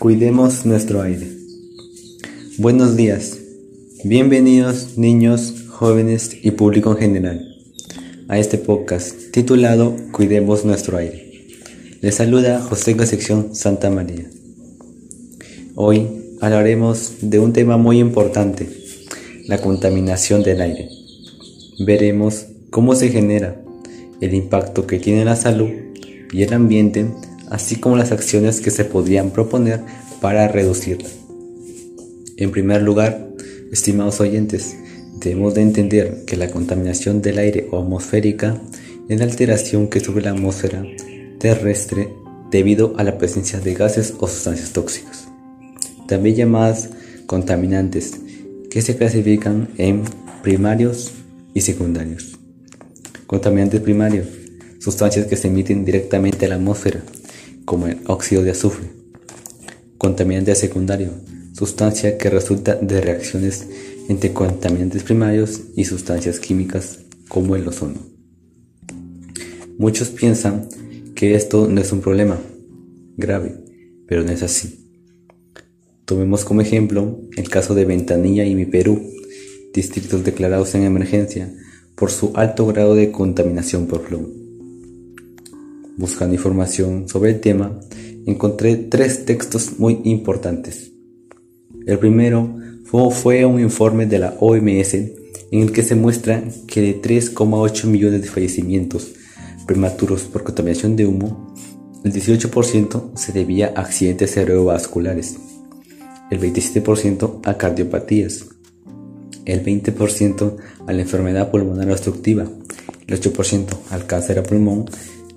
Cuidemos nuestro aire. Buenos días. Bienvenidos niños, jóvenes y público en general a este podcast titulado Cuidemos nuestro aire. Les saluda José Concepción Santa María. Hoy hablaremos de un tema muy importante, la contaminación del aire. Veremos cómo se genera, el impacto que tiene la salud y el ambiente así como las acciones que se podrían proponer para reducirla. En primer lugar, estimados oyentes, debemos de entender que la contaminación del aire o atmosférica es la alteración que sufre la atmósfera terrestre debido a la presencia de gases o sustancias tóxicas, también llamadas contaminantes, que se clasifican en primarios y secundarios. Contaminantes primarios, sustancias que se emiten directamente a la atmósfera como el óxido de azufre. Contaminante secundario, sustancia que resulta de reacciones entre contaminantes primarios y sustancias químicas como el ozono. Muchos piensan que esto no es un problema grave, pero no es así. Tomemos como ejemplo el caso de Ventanilla y Mi Perú, distritos declarados en emergencia por su alto grado de contaminación por plomo. Buscando información sobre el tema, encontré tres textos muy importantes. El primero fue un informe de la OMS en el que se muestra que de 3,8 millones de fallecimientos prematuros por contaminación de humo, el 18% se debía a accidentes cerebrovasculares, el 27% a cardiopatías, el 20% a la enfermedad pulmonar obstructiva, el 8% al cáncer a pulmón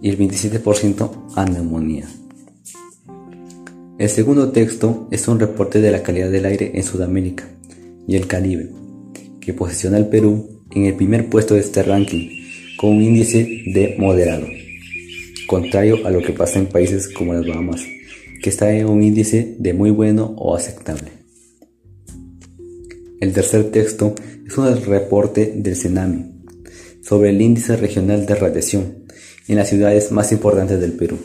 y el 27% a neumonía. El segundo texto es un reporte de la calidad del aire en Sudamérica y el Caribe, que posiciona al Perú en el primer puesto de este ranking con un índice de moderado, contrario a lo que pasa en países como las Bahamas, que está en un índice de muy bueno o aceptable. El tercer texto es un reporte del CENAMI sobre el índice regional de radiación en las ciudades más importantes del Perú.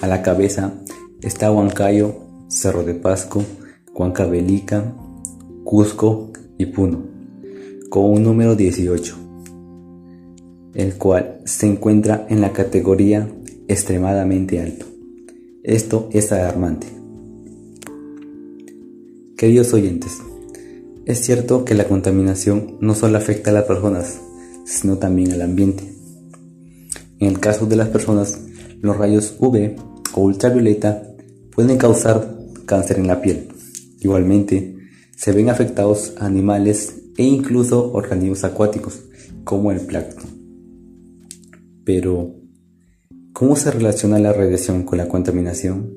A la cabeza está Huancayo, Cerro de Pasco, Huancavelica, Cusco y Puno, con un número 18, el cual se encuentra en la categoría extremadamente alto. Esto es alarmante. Queridos oyentes, es cierto que la contaminación no solo afecta a las personas, sino también al ambiente. En el caso de las personas, los rayos UV o ultravioleta pueden causar cáncer en la piel. Igualmente, se ven afectados animales e incluso organismos acuáticos, como el plancton. Pero, ¿cómo se relaciona la radiación con la contaminación?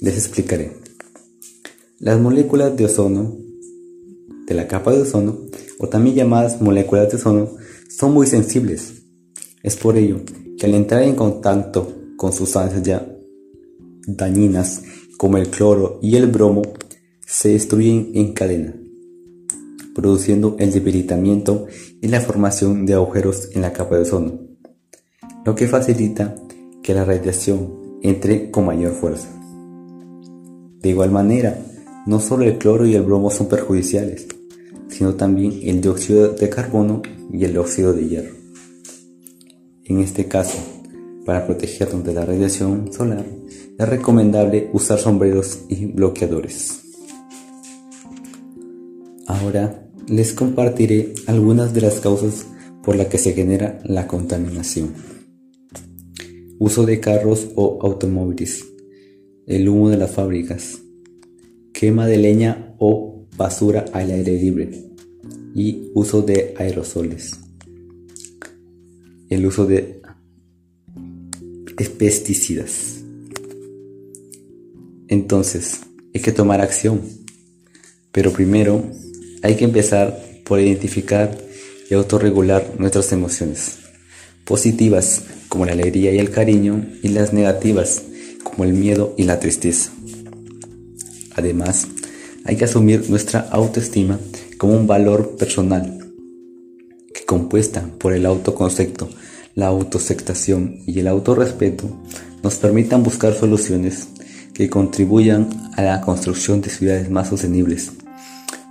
Les explicaré. Las moléculas de ozono, de la capa de ozono, o también llamadas moléculas de ozono, son muy sensibles. Es por ello que al entrar en contacto con sustancias ya dañinas como el cloro y el bromo, se destruyen en cadena, produciendo el debilitamiento y la formación de agujeros en la capa de ozono, lo que facilita que la radiación entre con mayor fuerza. De igual manera, no solo el cloro y el bromo son perjudiciales, sino también el dióxido de carbono y el óxido de hierro. En este caso, para protegernos de la radiación solar, es recomendable usar sombreros y bloqueadores. Ahora les compartiré algunas de las causas por las que se genera la contaminación. Uso de carros o automóviles, el humo de las fábricas, quema de leña o basura al aire libre, y uso de aerosoles. El uso de pesticidas. Entonces, hay que tomar acción. Pero primero hay que empezar por identificar y autorregular nuestras emociones. Positivas como la alegría y el cariño y las negativas como el miedo y la tristeza. Además, hay que asumir nuestra autoestima como un valor personal que compuesta por el autoconcepto, la autoaceptación y el autorrespeto nos permitan buscar soluciones que contribuyan a la construcción de ciudades más sostenibles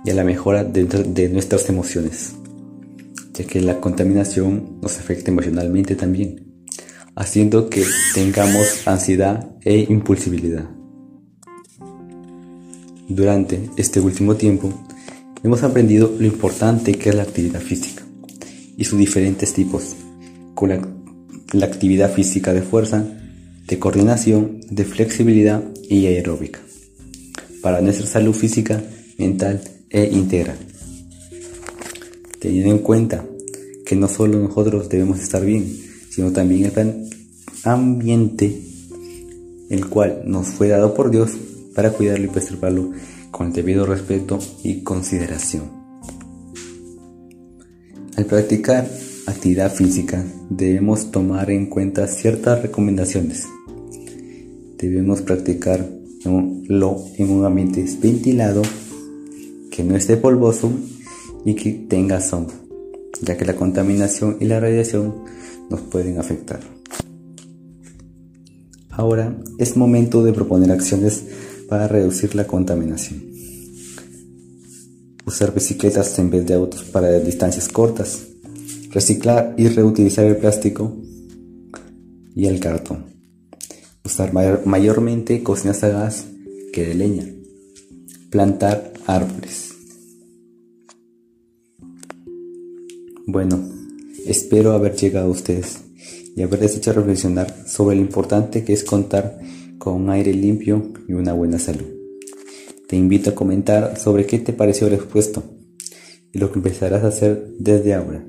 y a la mejora de, nuestras emociones, ya que la contaminación nos afecta emocionalmente también, haciendo que tengamos ansiedad e impulsibilidad. Durante este último tiempo, hemos aprendido lo importante que es la actividad física y sus diferentes tipos, con la actividad física de fuerza, de coordinación, de flexibilidad y aeróbica, para nuestra salud física, mental e integral. Teniendo en cuenta que no solo nosotros debemos estar bien, sino también el ambiente, el cual nos fue dado por Dios para cuidarlo y preservarlo con el debido respeto y consideración. Al practicar actividad física debemos tomar en cuenta ciertas recomendaciones debemos practicarlo en un ambiente ventilado, que no esté polvoso y que tenga sombra, ya que la contaminación y la radiación nos pueden afectar. Ahora es momento de proponer acciones para reducir la contaminación. Usar bicicletas en vez de autos para distancias cortas. Reciclar y reutilizar el plástico y el cartón usar mayormente cocinas a gas que de leña, plantar árboles. Bueno, espero haber llegado a ustedes y haberles hecho reflexionar sobre lo importante que es contar con un aire limpio y una buena salud. Te invito a comentar sobre qué te pareció el expuesto y lo que empezarás a hacer desde ahora.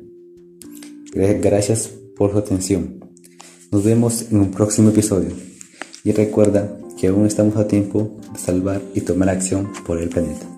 Gracias por su atención. Nos vemos en un próximo episodio. Y recuerda que aún estamos a tiempo de salvar y tomar acción por el planeta.